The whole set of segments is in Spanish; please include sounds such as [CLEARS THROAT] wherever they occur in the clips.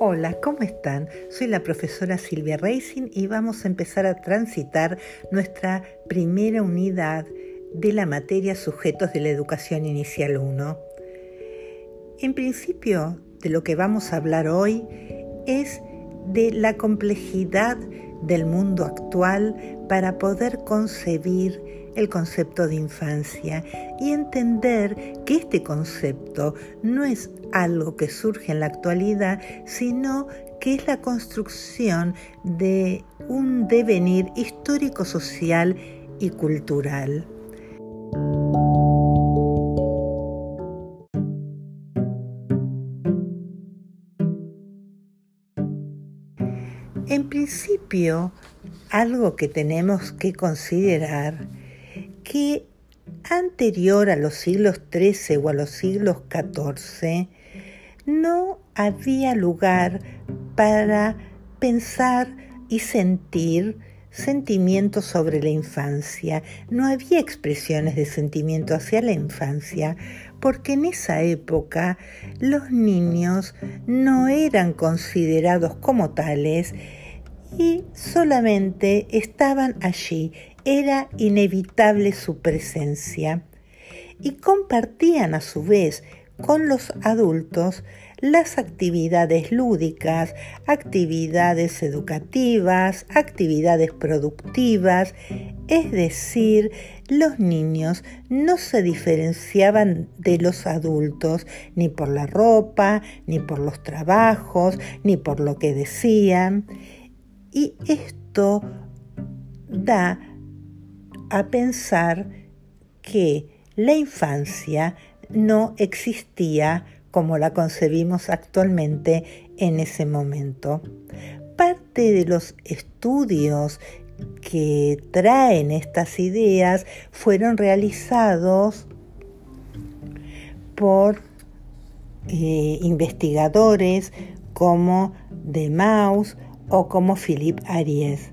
Hola, ¿cómo están? Soy la profesora Silvia Racing y vamos a empezar a transitar nuestra primera unidad de la materia Sujetos de la Educación Inicial 1. En principio, de lo que vamos a hablar hoy es de la complejidad del mundo actual para poder concebir el concepto de infancia y entender que este concepto no es algo que surge en la actualidad, sino que es la construcción de un devenir histórico, social y cultural. En principio, algo que tenemos que considerar que anterior a los siglos XIII o a los siglos XIV no había lugar para pensar y sentir sentimientos sobre la infancia. No había expresiones de sentimiento hacia la infancia, porque en esa época los niños no eran considerados como tales y solamente estaban allí. Era inevitable su presencia. Y compartían a su vez con los adultos las actividades lúdicas, actividades educativas, actividades productivas, es decir, los niños no se diferenciaban de los adultos ni por la ropa, ni por los trabajos, ni por lo que decían. Y esto da a pensar que la infancia no existía como la concebimos actualmente en ese momento. Parte de los estudios que traen estas ideas fueron realizados por eh, investigadores como de Maus o como Philippe Aries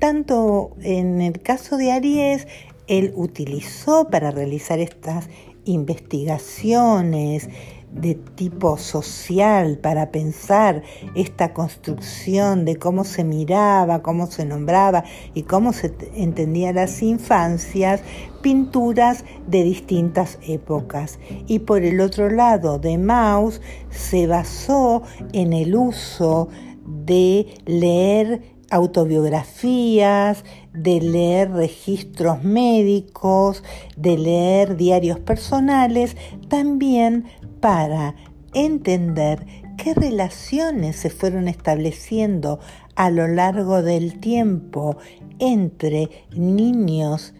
tanto en el caso de Aries, él utilizó para realizar estas investigaciones de tipo social para pensar esta construcción de cómo se miraba, cómo se nombraba y cómo se entendía las infancias, pinturas de distintas épocas. Y por el otro lado, de Maus se basó en el uso de leer autobiografías, de leer registros médicos, de leer diarios personales, también para entender qué relaciones se fueron estableciendo a lo largo del tiempo entre niños,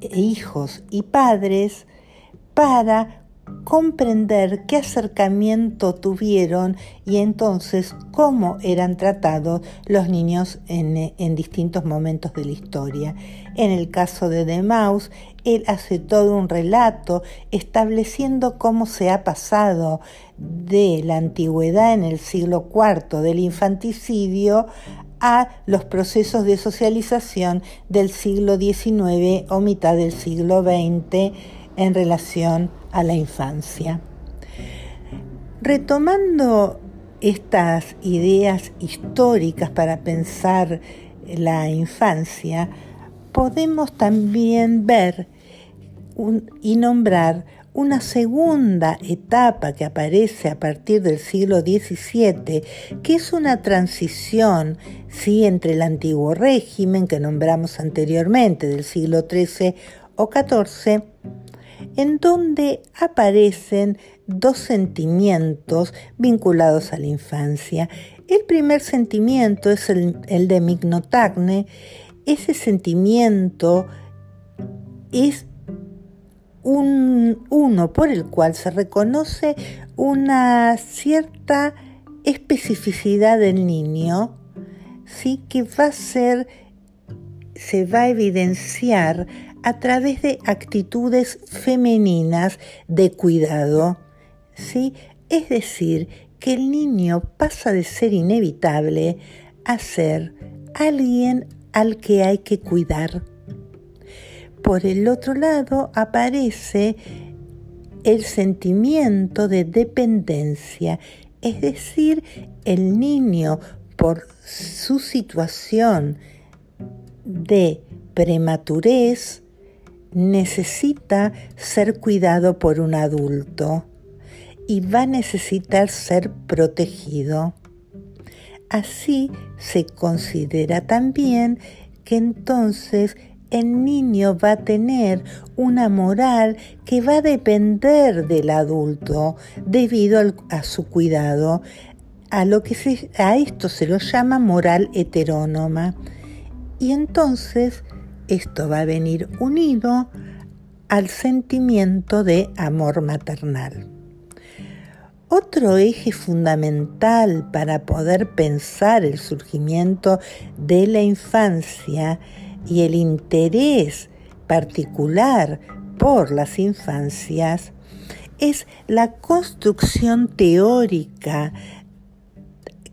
hijos y padres para comprender qué acercamiento tuvieron y entonces cómo eran tratados los niños en, distintos momentos de la historia. En el caso de De Maus, él hace todo un relato estableciendo cómo se ha pasado de la antigüedad en el siglo IV del infanticidio a los procesos de socialización del siglo XIX o mitad del siglo XX en relación a la infancia. Retomando estas ideas históricas para pensar la infancia, podemos también ver y nombrar una segunda etapa que aparece a partir del siglo XVII, que es una transición ¿sí? entre el antiguo régimen que nombramos anteriormente, del siglo XIII o XIV, en donde aparecen dos sentimientos vinculados a la infancia. El primer sentimiento es el, de Mignotagne. Ese sentimiento es un, uno por el cual se reconoce una cierta especificidad del niño, ¿sí? que va a ser, se va a evidenciar a través de actitudes femeninas de cuidado. ¿sí? Es decir, que el niño pasa de ser inevitable a ser alguien al que hay que cuidar. Por el otro lado aparece el sentimiento de dependencia. Es decir, el niño por su situación de prematurez necesita ser cuidado por un adulto y va a necesitar ser protegido. Así se considera también que entonces el niño va a tener una moral que va a depender del adulto debido a su cuidado. A, lo que a esto se lo llama moral heterónoma. Y entonces esto va a venir unido al sentimiento de amor maternal. Otro eje fundamental para poder pensar el surgimiento de la infancia y el interés particular por las infancias es la construcción teórica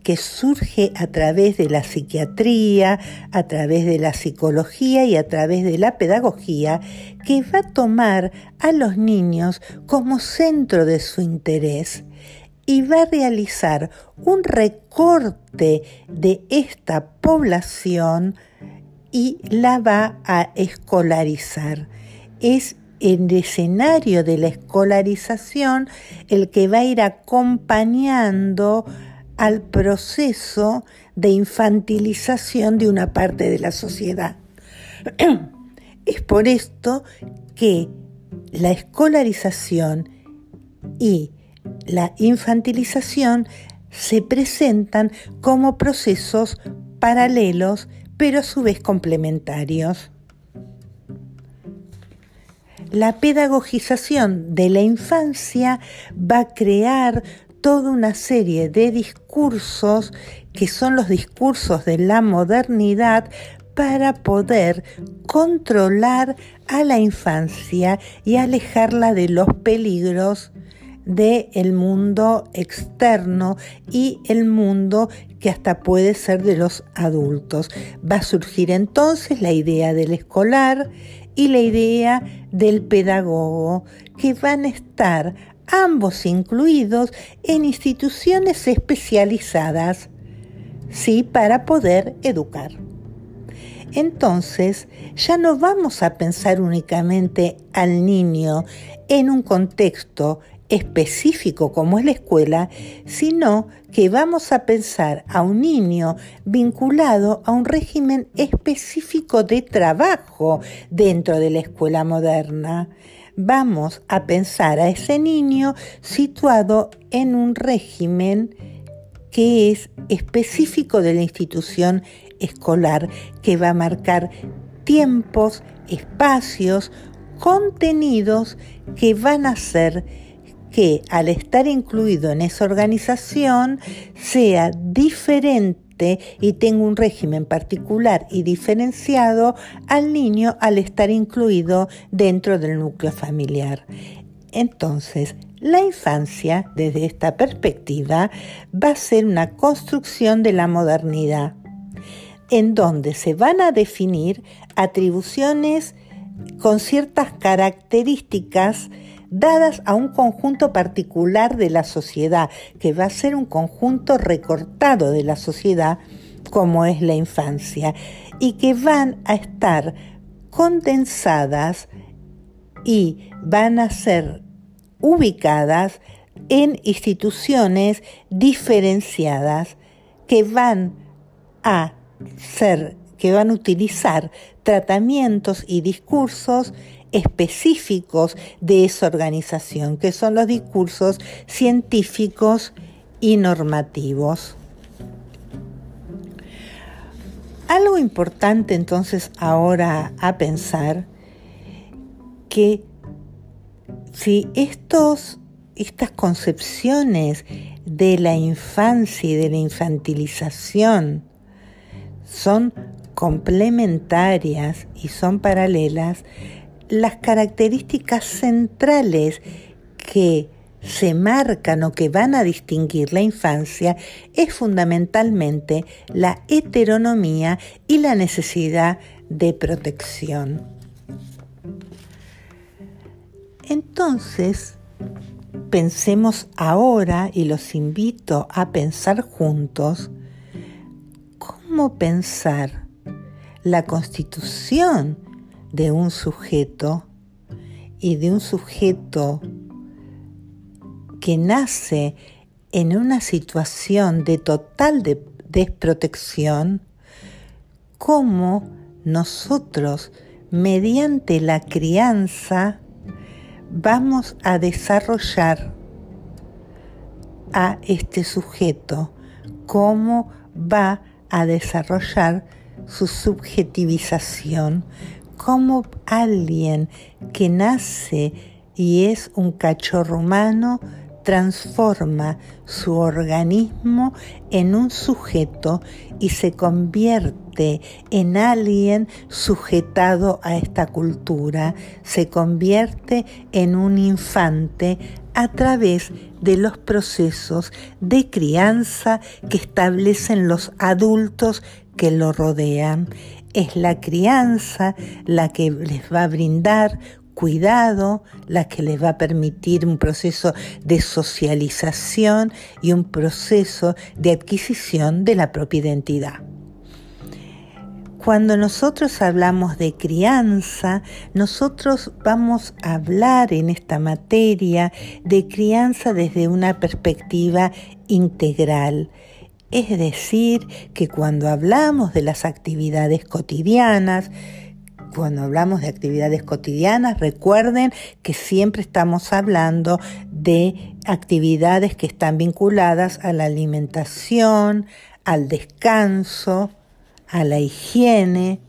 que surge a través de la psiquiatría, a través de la psicología y a través de la pedagogía, que va a tomar a los niños como centro de su interés y va a realizar un recorte de esta población y la va a escolarizar. Es el escenario de la escolarización el que va a ir acompañando al proceso de infantilización de una parte de la sociedad. [CLEARS THROAT] Es por esto que la escolarización y la infantilización se presentan como procesos paralelos, pero a su vez complementarios. La pedagogización de la infancia va a crear toda una serie de discursos que son los discursos de la modernidad para poder controlar a la infancia y alejarla de los peligros del mundo externo y el mundo que hasta puede ser de los adultos. Va a surgir entonces la idea del escolar y la idea del pedagogo, que van a estar ambos incluidos en instituciones especializadas, sí, para poder educar. Entonces, ya no vamos a pensar únicamente al niño en un contexto específico como es la escuela, sino que vamos a pensar a un niño vinculado a un régimen específico de trabajo dentro de la escuela moderna vamos a pensar a ese niño situado en un régimen que es específico de la institución escolar, que va a marcar tiempos, espacios, contenidos que van a hacer que al estar incluido en esa organización sea diferente y tengo un régimen particular y diferenciado al niño al estar incluido dentro del núcleo familiar. Entonces, la infancia, desde esta perspectiva, va a ser una construcción de la modernidad, en donde se van a definir atribuciones con ciertas características dadas a un conjunto particular de la sociedad, que va a ser un conjunto recortado de la sociedad como es la infancia, y que van a estar condensadas y van a ser ubicadas en instituciones diferenciadas que van a ser, que van a utilizar tratamientos y discursos específicos de esa organización, que son los discursos científicos y normativos. Algo importante entonces ahora a pensar que si estos, estas concepciones de la infancia y de la infantilización son complementarias y son paralelas, las características centrales que se marcan o que van a distinguir la infancia es fundamentalmente la heteronomía y la necesidad de protección. Entonces, pensemos ahora, y los invito a pensar juntos, cómo pensar la constitución de un sujeto y de un sujeto que nace en una situación de total desprotección, cómo nosotros, mediante la crianza, vamos a desarrollar a este sujeto, cómo va a desarrollar su subjetivización, como alguien que nace y es un cachorro humano transforma su organismo en un sujeto y se convierte en alguien sujetado a esta cultura, se convierte en un infante a través de los procesos de crianza que establecen los adultos que lo rodean. Es la crianza la que les va a brindar cuidado, la que les va a permitir un proceso de socialización y un proceso de adquisición de la propia identidad. Cuando nosotros hablamos de crianza, nosotros vamos a hablar en esta materia de crianza desde una perspectiva integral. Es decir, que cuando hablamos de las actividades cotidianas, cuando hablamos de actividades cotidianas, recuerden que siempre estamos hablando de actividades que están vinculadas a la alimentación, al descanso, a la higiene,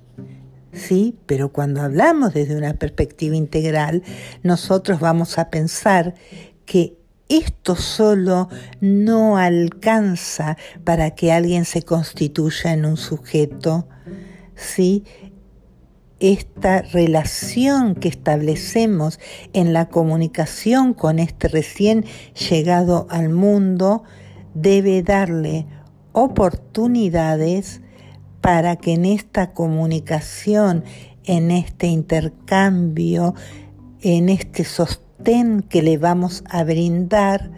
¿sí? Pero cuando hablamos desde una perspectiva integral, nosotros vamos a pensar que esto solo no alcanza para que alguien se constituya en un sujeto, ¿sí? esta relación que establecemos en la comunicación con este recién llegado al mundo debe darle oportunidades para que en esta comunicación, en este intercambio, en este que le vamos a brindar,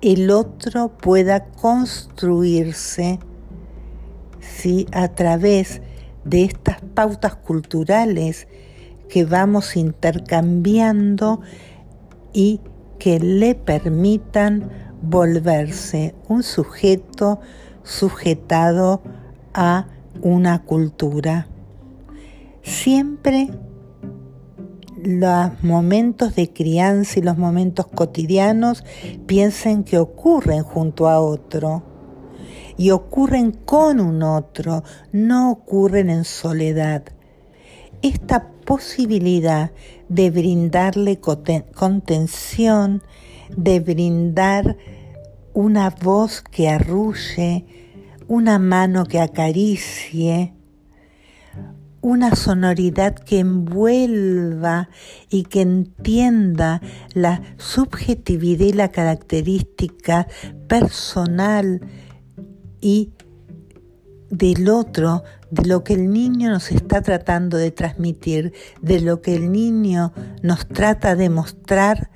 el otro pueda construirse ¿sí? a través de estas pautas culturales que vamos intercambiando y que le permitan volverse un sujeto sujetado a una cultura. Siempre los momentos de crianza y los momentos cotidianos piensen que ocurren junto a otro y ocurren con un otro, no ocurren en soledad. Esta posibilidad de brindarle contención, de brindar una voz que arrulle, una mano que acaricie, una sonoridad que envuelva y que entienda la subjetividad y la característica personal y del otro, de lo que el niño nos está tratando de transmitir, de lo que el niño nos trata de mostrar,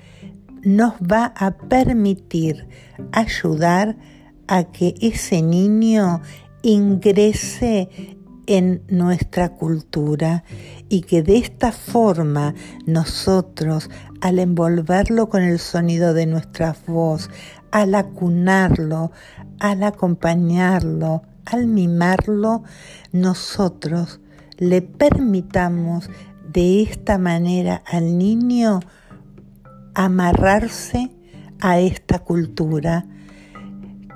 nos va a permitir ayudar a que ese niño ingrese en nuestra cultura y que de esta forma nosotros, al envolverlo con el sonido de nuestra voz, al acunarlo, al acompañarlo, al mimarlo, nosotros le permitamos de esta manera al niño amarrarse a esta cultura,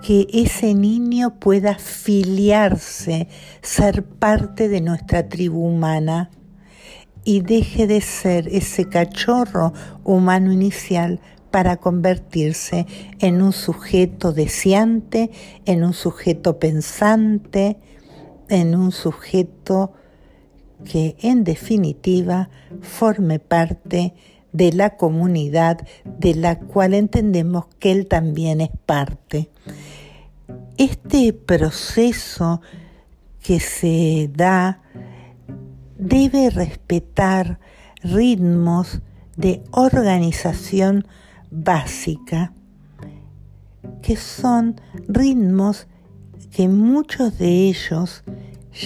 que ese niño pueda filiarse, ser parte de nuestra tribu humana y deje de ser ese cachorro humano inicial para convertirse en un sujeto deseante, en un sujeto pensante, en un sujeto que en definitiva forme parte de la comunidad de la cual entendemos que él también es parte. Este proceso que se da debe respetar ritmos de organización básica, que son ritmos que muchos de ellos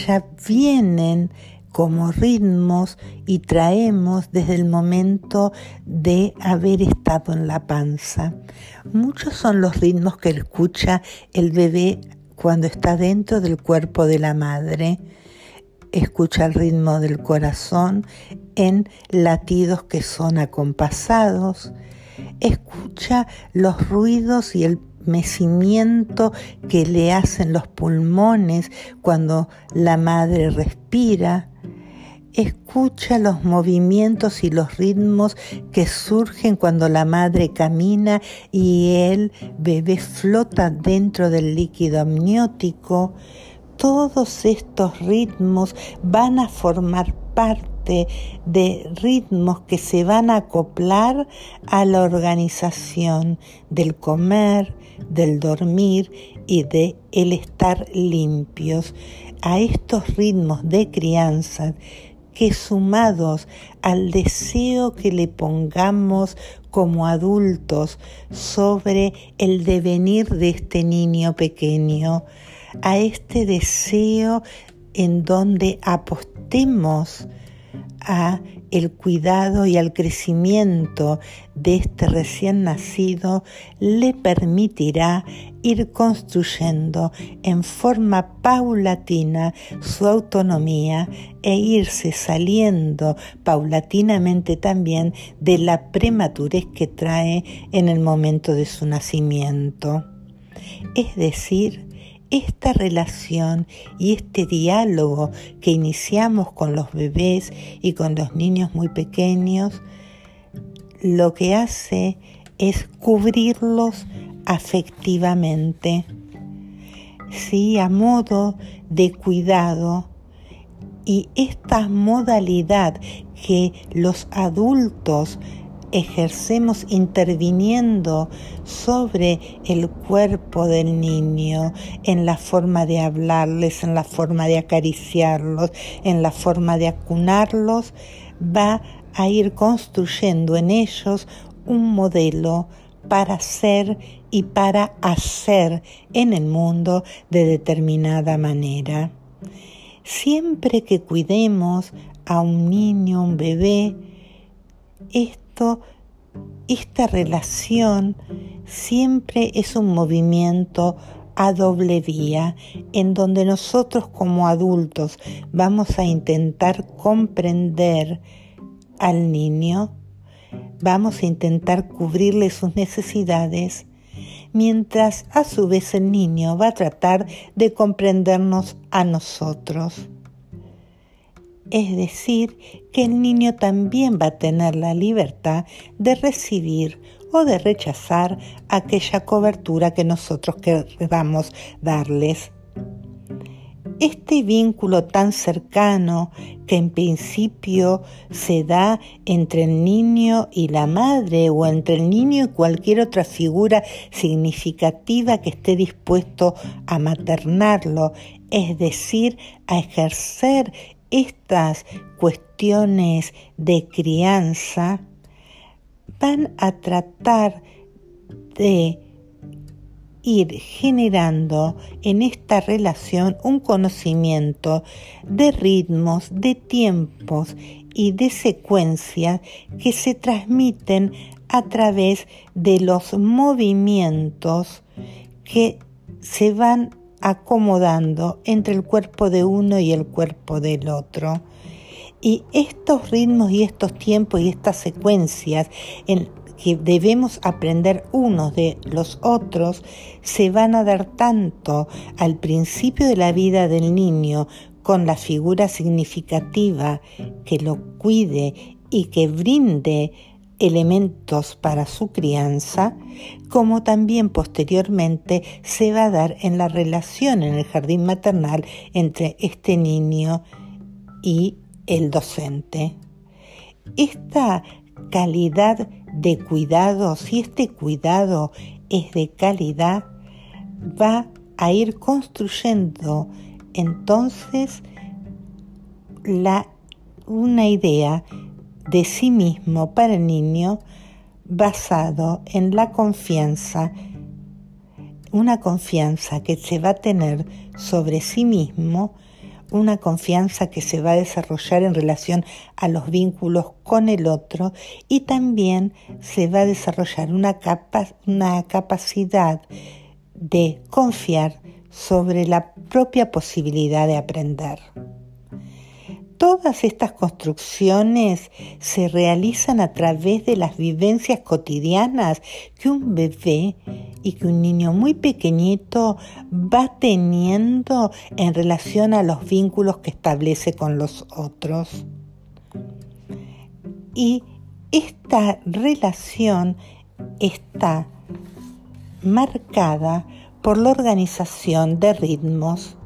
ya vienen como ritmos y traemos desde el momento de haber estado en la panza. Muchos son los ritmos que escucha el bebé cuando está dentro del cuerpo de la madre. Escucha el ritmo del corazón en latidos que son acompasados. Escucha los ruidos y el mecimiento que le hacen los pulmones cuando la madre respira Escucha los movimientos y los ritmos que surgen cuando la madre camina y el bebé flota dentro del líquido amniótico. Todos estos ritmos van a formar parte de ritmos que se van a acoplar a la organización del comer, del dormir y de el estar limpios. A estos ritmos de crianza que sumados al deseo que le pongamos como adultos sobre el devenir de este niño pequeño, a este deseo en donde apostemos a el cuidado y al crecimiento de este recién nacido le permitirá ir construyendo en forma paulatina su autonomía e irse saliendo paulatinamente también de la prematurez que trae en el momento de su nacimiento. Es decir, esta relación y este diálogo que iniciamos con los bebés y con los niños muy pequeños, lo que hace es cubrirlos afectivamente, sí, a modo de cuidado. Y esta modalidad que los adultos ejercemos interviniendo sobre el cuerpo del niño, en la forma de hablarles, en la forma de acariciarlos, en la forma de acunarlos, va a ir construyendo en ellos un modelo para ser y para hacer en el mundo de determinada manera. Siempre que cuidemos a un niño, un bebé, esta relación siempre es un movimiento a doble vía, en donde nosotros como adultos vamos a intentar comprender al niño, vamos a intentar cubrirle sus necesidades, mientras a su vez el niño va a tratar de comprendernos a nosotros es decir, que el niño también va a tener la libertad de recibir o de rechazar aquella cobertura que nosotros queramos darles. Este vínculo tan cercano que en principio se da entre el niño y la madre o entre el niño y cualquier otra figura significativa que esté dispuesto a maternarlo, es decir, a ejercer estas cuestiones de crianza van a tratar de ir generando en esta relación un conocimiento de ritmos, de tiempos y de secuencias que se transmiten a través de los movimientos que se van acomodando entre el cuerpo de uno y el cuerpo del otro. Y estos ritmos y estos tiempos y estas secuencias en que debemos aprender unos de los otros se van a dar tanto al principio de la vida del niño con la figura significativa que lo cuide y que brinde elementos para su crianza, como también posteriormente se va a dar en la relación en el jardín maternal entre este niño y el docente. Esta calidad de cuidado, si este cuidado es de calidad, va a ir construyendo entonces la, una idea de sí mismo para el niño basado en la confianza, una confianza que se va a tener sobre sí mismo, una confianza que se va a desarrollar en relación a los vínculos con el otro y también se va a desarrollar una, una capacidad de confiar sobre la propia posibilidad de aprender. Todas estas construcciones se realizan a través de las vivencias cotidianas que un bebé y que un niño muy pequeñito va teniendo en relación a los vínculos que establece con los otros. Y esta relación está marcada por la organización de ritmos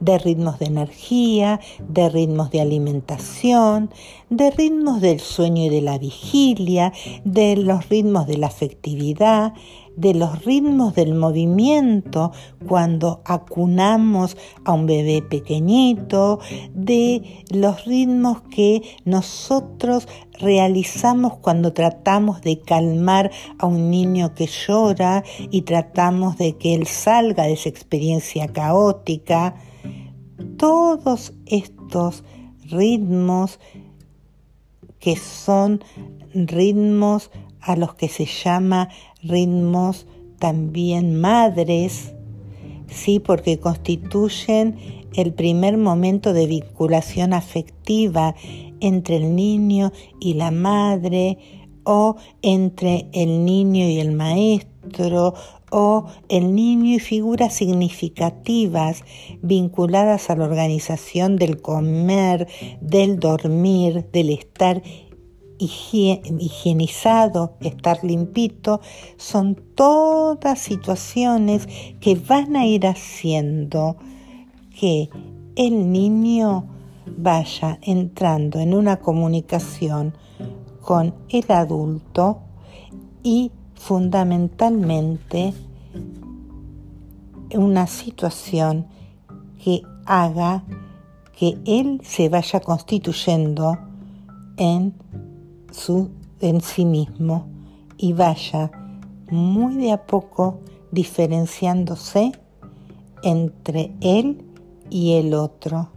de ritmos de energía, de ritmos de alimentación, de ritmos del sueño y de la vigilia, de los ritmos de la afectividad, de los ritmos del movimiento cuando acunamos a un bebé pequeñito, de los ritmos que nosotros realizamos cuando tratamos de calmar a un niño que llora y tratamos de que él salga de esa experiencia caótica todos estos ritmos que son ritmos a los que se llama ritmos también madres, sí, porque constituyen el primer momento de vinculación afectiva entre el niño y la madre o entre el niño y el maestro o el niño y figuras significativas vinculadas a la organización del comer, del dormir, del estar higienizado, estar limpito, son todas situaciones que van a ir haciendo que el niño vaya entrando en una comunicación con el adulto y fundamentalmente una situación que haga que él se vaya constituyendo en, su, en sí mismo y vaya muy de a poco diferenciándose entre él y el otro.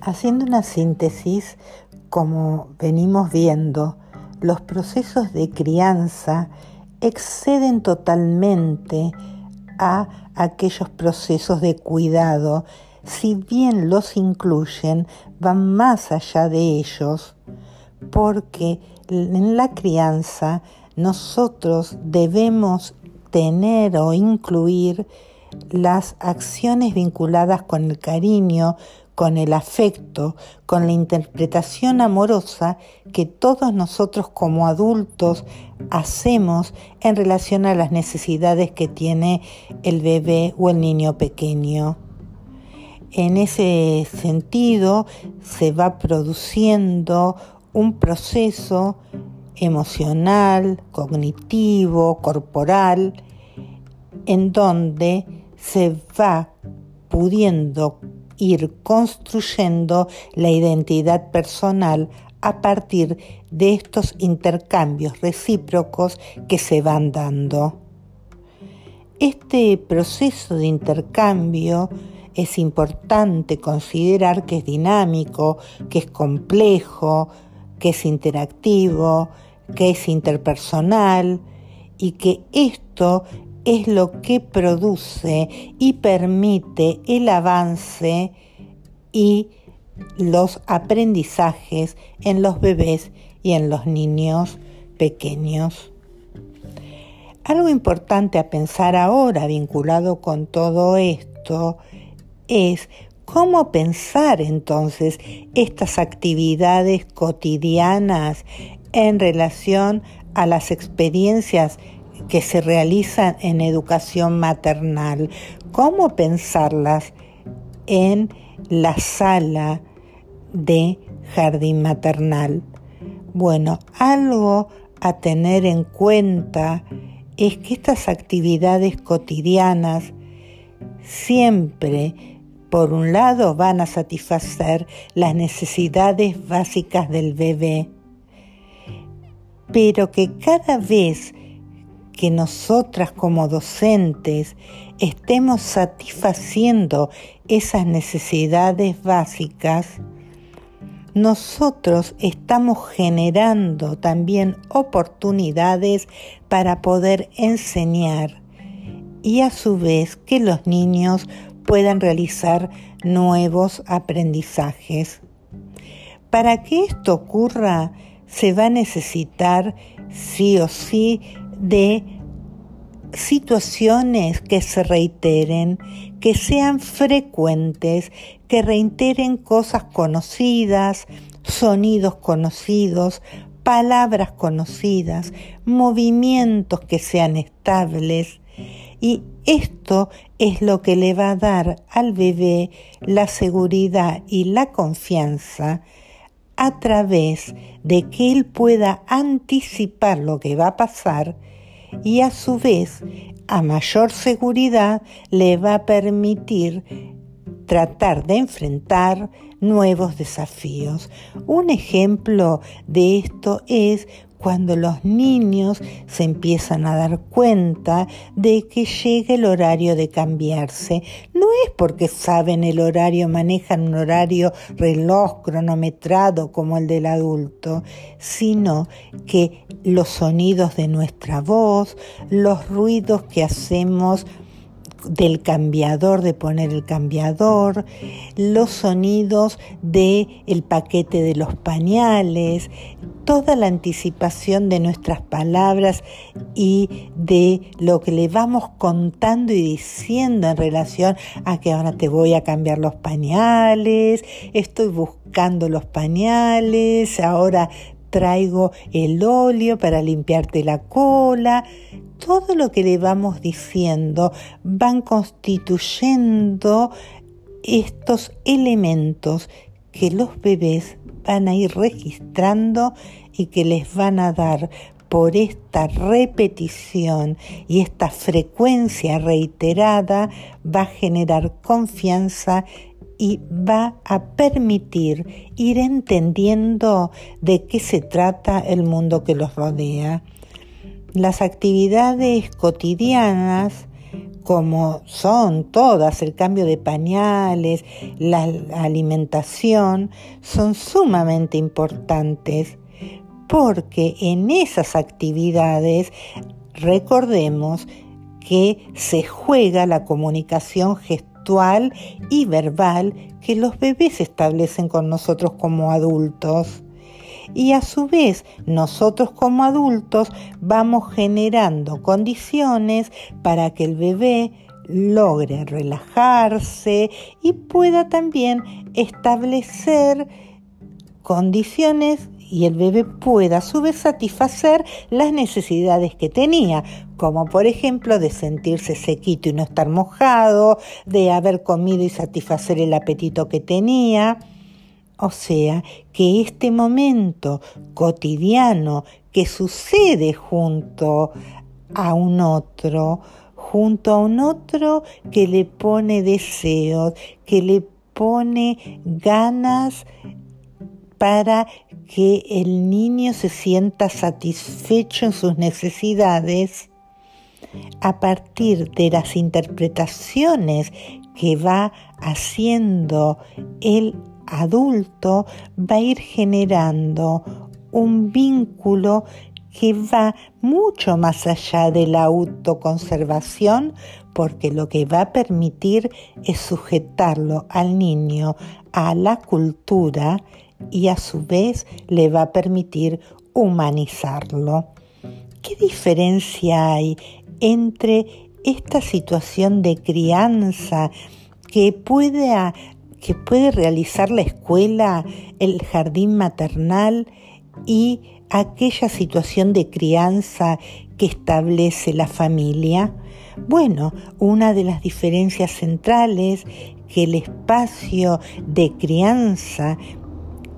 Haciendo una síntesis, como venimos viendo, los procesos de crianza exceden totalmente a aquellos procesos de cuidado, si bien los incluyen, van más allá de ellos, porque en la crianza nosotros debemos tener o incluir las acciones vinculadas con el cariño, con el afecto, con la interpretación amorosa que todos nosotros como adultos hacemos en relación a las necesidades que tiene el bebé o el niño pequeño. En ese sentido se va produciendo un proceso emocional, cognitivo, corporal, en donde se va pudiendo ir construyendo la identidad personal a partir de estos intercambios recíprocos que se van dando. Este proceso de intercambio es importante considerar que es dinámico, que es complejo, que es interactivo, que es interpersonal y que esto es lo que produce y permite el avance y los aprendizajes en los bebés y en los niños pequeños. Algo importante a pensar ahora vinculado con todo esto es cómo pensar entonces estas actividades cotidianas en relación a las experiencias que se realizan en educación maternal, cómo pensarlas en la sala de jardín maternal. Bueno, algo a tener en cuenta es que estas actividades cotidianas siempre por un lado van a satisfacer las necesidades básicas del bebé, pero que cada vez que nosotras como docentes estemos satisfaciendo esas necesidades básicas, nosotros estamos generando también oportunidades para poder enseñar y a su vez que los niños puedan realizar nuevos aprendizajes. Para que esto ocurra, se va a necesitar sí o sí de situaciones que se reiteren, que sean frecuentes, que reiteren cosas conocidas, sonidos conocidos, palabras conocidas, movimientos que sean estables. Y esto es lo que le va a dar al bebé la seguridad y la confianza a través de que él pueda anticipar lo que va a pasar y a su vez a mayor seguridad le va a permitir tratar de enfrentar nuevos desafíos. Un ejemplo de esto es cuando los niños se empiezan a dar cuenta de que llega el horario de cambiarse. No es porque saben el horario, manejan un horario reloj cronometrado como el del adulto, sino que los sonidos de nuestra voz, los ruidos que hacemos, del cambiador, de poner el cambiador, los sonidos de el paquete de los pañales, toda la anticipación de nuestras palabras y de lo que le vamos contando y diciendo en relación a que ahora te voy a cambiar los pañales, estoy buscando los pañales, ahora traigo el óleo para limpiarte la cola. Todo lo que le vamos diciendo van constituyendo estos elementos que los bebés van a ir registrando y que les van a dar por esta repetición y esta frecuencia reiterada va a generar confianza y va a permitir ir entendiendo de qué se trata el mundo que los rodea. Las actividades cotidianas, como son todas, el cambio de pañales, la alimentación, son sumamente importantes porque en esas actividades recordemos que se juega la comunicación y verbal que los bebés establecen con nosotros como adultos. Y a su vez, nosotros como adultos vamos generando condiciones para que el bebé logre relajarse y pueda también establecer condiciones y el bebé pueda a su vez satisfacer las necesidades que tenía, como por ejemplo de sentirse sequito y no estar mojado, de haber comido y satisfacer el apetito que tenía. O sea, que este momento cotidiano que sucede junto a un otro, junto a un otro que le pone deseos, que le pone ganas para que el niño se sienta satisfecho en sus necesidades a partir de las interpretaciones que va haciendo el adulto, va a ir generando un vínculo que va mucho más allá de la autoconservación, porque lo que va a permitir es sujetarlo al niño a la cultura y a su vez le va a permitir humanizarlo. ¿Qué diferencia hay entre esta situación de crianza que puede, que puede realizar la escuela, el jardín maternal y aquella situación de crianza que establece la familia? Bueno, una de las diferencias centrales que el espacio de crianza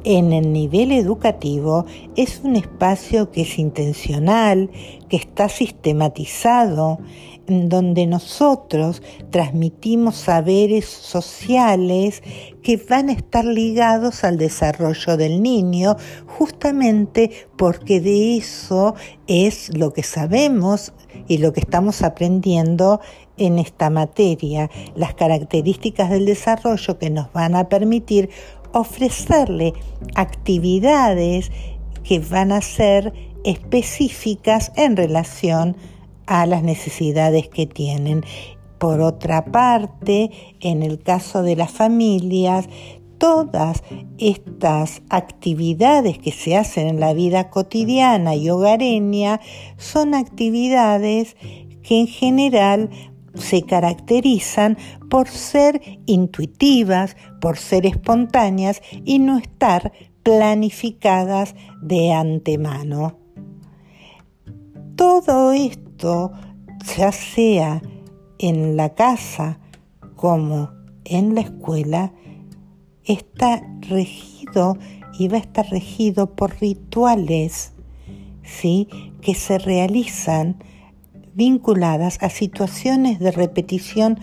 en el nivel educativo es un espacio que es intencional, que está sistematizado, en donde nosotros transmitimos saberes sociales que van a estar ligados al desarrollo del niño, justamente porque de eso es lo que sabemos y lo que estamos aprendiendo en esta materia, las características del desarrollo que nos van a permitir ofrecerle actividades que van a ser específicas en relación a las necesidades que tienen. Por otra parte, en el caso de las familias, todas estas actividades que se hacen en la vida cotidiana y hogareña son actividades que en general se caracterizan por ser intuitivas, por ser espontáneas y no estar planificadas de antemano. Todo esto, ya sea en la casa como en la escuela, está regido y va a estar regido por rituales, ¿sí? que se realizan vinculadas a situaciones de repetición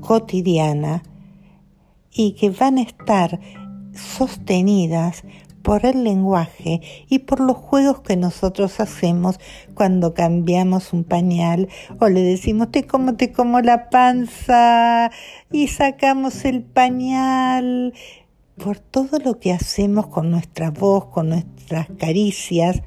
cotidiana y que van a estar sostenidas por el lenguaje y por los juegos que nosotros hacemos cuando cambiamos un pañal o le decimos te como te como la panza y sacamos el pañal por todo lo que hacemos con nuestra voz, con nuestras caricias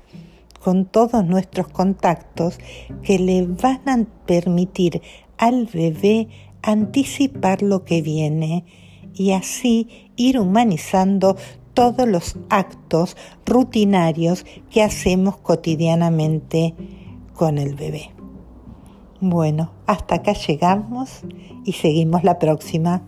con todos nuestros contactos que le van a permitir al bebé anticipar lo que viene y así ir humanizando todos los actos rutinarios que hacemos cotidianamente con el bebé. Bueno, hasta acá llegamos y seguimos la próxima.